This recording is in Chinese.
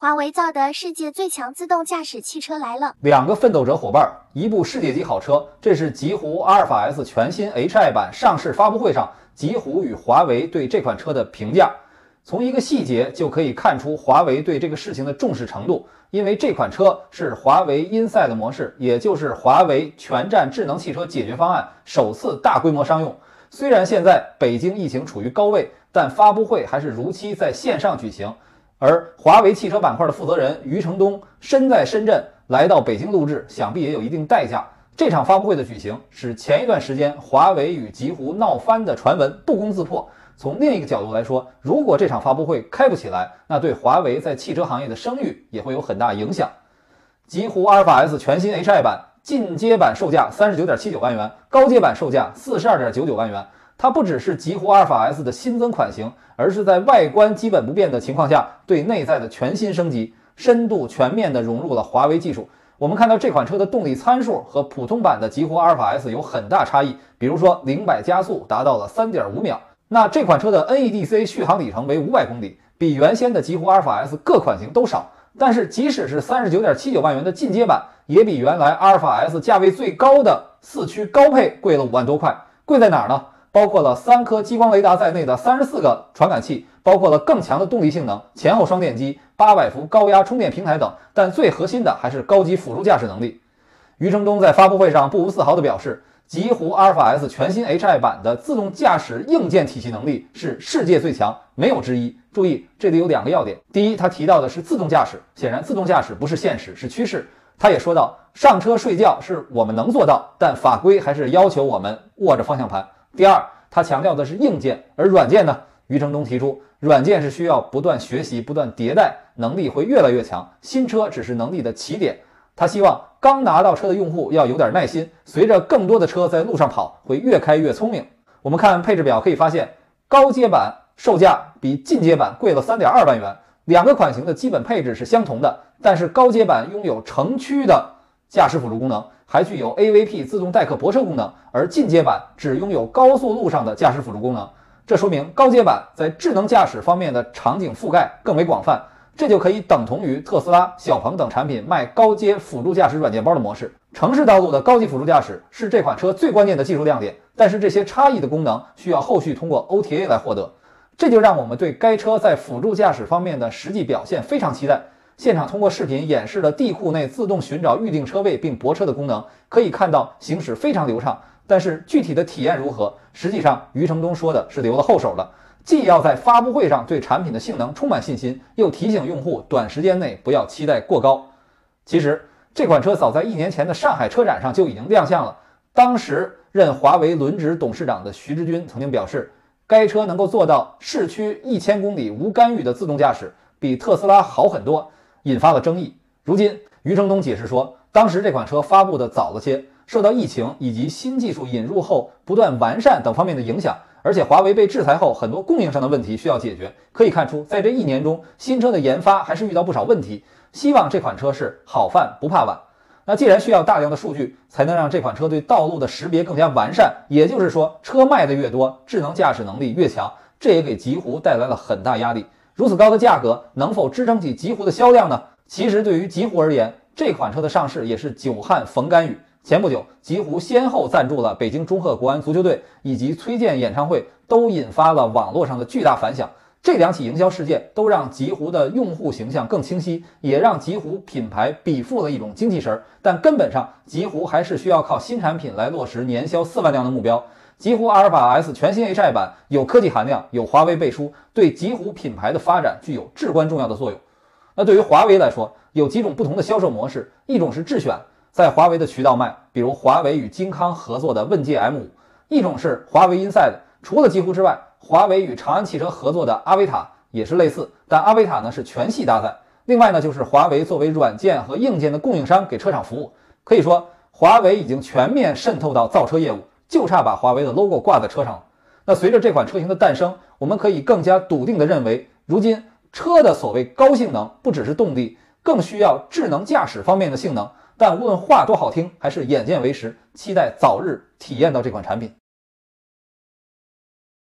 华为造的世界最强自动驾驶汽车来了，两个奋斗者伙伴，一部世界级好车。这是极狐阿尔法 S 全新 Hi 版上市发布会上，极狐与华为对这款车的评价。从一个细节就可以看出华为对这个事情的重视程度，因为这款车是华为 Inside 模式，也就是华为全站智能汽车解决方案首次大规模商用。虽然现在北京疫情处于高位，但发布会还是如期在线上举行。而华为汽车板块的负责人余承东身在深圳，来到北京录制，想必也有一定代价。这场发布会的举行，使前一段时间华为与极狐闹翻的传闻不攻自破。从另一个角度来说，如果这场发布会开不起来，那对华为在汽车行业的声誉也会有很大影响。极狐阿尔法 S 全新 Hi 版进阶版售价三十九点七九万元，高阶版售价四十二点九九万元。它不只是极狐阿尔法 S 的新增款型，而是在外观基本不变的情况下，对内在的全新升级，深度全面地融入了华为技术。我们看到这款车的动力参数和普通版的极狐阿尔法 S 有很大差异，比如说零百加速达到了三点五秒。那这款车的 NEDC 续航里程为五百公里，比原先的极狐阿尔法 S 各款型都少。但是即使是三十九点七九万元的进阶版，也比原来阿尔法 S 价位最高的四驱高配贵了五万多块。贵在哪儿呢？包括了三颗激光雷达在内的三十四个传感器，包括了更强的动力性能、前后双电机、八百伏高压充电平台等，但最核心的还是高级辅助驾驶能力。余承东在发布会上不无自豪地表示，极狐阿尔法 S 全新 Hi 版的自动驾驶硬件体系能力是世界最强，没有之一。注意，这里有两个要点：第一，他提到的是自动驾驶，显然自动驾驶不是现实，是趋势。他也说到，上车睡觉是我们能做到，但法规还是要求我们握着方向盘。第二，他强调的是硬件，而软件呢？余承东提出，软件是需要不断学习、不断迭代，能力会越来越强。新车只是能力的起点。他希望刚拿到车的用户要有点耐心，随着更多的车在路上跑，会越开越聪明。我们看配置表可以发现，高阶版售价比进阶版贵了三点二万元。两个款型的基本配置是相同的，但是高阶版拥有城区的驾驶辅助功能。还具有 AVP 自动代客泊车功能，而进阶版只拥有高速路上的驾驶辅助功能。这说明高阶版在智能驾驶方面的场景覆盖更为广泛，这就可以等同于特斯拉、小鹏等产品卖高阶辅助驾驶软件包的模式。城市道路的高级辅助驾驶是这款车最关键的技术亮点，但是这些差异的功能需要后续通过 OTA 来获得，这就让我们对该车在辅助驾驶方面的实际表现非常期待。现场通过视频演示了地库内自动寻找预定车位并泊车的功能，可以看到行驶非常流畅。但是具体的体验如何？实际上，余承东说的是留了后手了，既要在发布会上对产品的性能充满信心，又提醒用户短时间内不要期待过高。其实这款车早在一年前的上海车展上就已经亮相了，当时任华为轮值董事长的徐直军曾经表示，该车能够做到市区一千公里无干预的自动驾驶，比特斯拉好很多。引发了争议。如今，余承东解释说，当时这款车发布的早了些，受到疫情以及新技术引入后不断完善等方面的影响，而且华为被制裁后，很多供应上的问题需要解决。可以看出，在这一年中，新车的研发还是遇到不少问题。希望这款车是好饭不怕晚。那既然需要大量的数据才能让这款车对道路的识别更加完善，也就是说，车卖的越多，智能驾驶能力越强，这也给极狐带来了很大压力。如此高的价格能否支撑起极狐的销量呢？其实对于极狐而言，这款车的上市也是久旱逢甘雨。前不久，极狐先后赞助了北京中赫国安足球队以及崔健演唱会，都引发了网络上的巨大反响。这两起营销事件都让极狐的用户形象更清晰，也让极狐品牌比附了一种精气神儿。但根本上，极狐还是需要靠新产品来落实年销四万辆的目标。极狐阿尔法 S 全新 Hi 版有科技含量，有华为背书，对极狐品牌的发展具有至关重要的作用。那对于华为来说，有几种不同的销售模式：一种是智选，在华为的渠道卖，比如华为与金康合作的问界 M5；一种是华为 Inside，除了极狐之外，华为与长安汽车合作的阿维塔也是类似，但阿维塔呢是全系搭载。另外呢，就是华为作为软件和硬件的供应商给车厂服务。可以说，华为已经全面渗透到造车业务。就差把华为的 logo 挂在车上了。那随着这款车型的诞生，我们可以更加笃定地认为，如今车的所谓高性能，不只是动力，更需要智能驾驶方面的性能。但无论话多好听，还是眼见为实，期待早日体验到这款产品。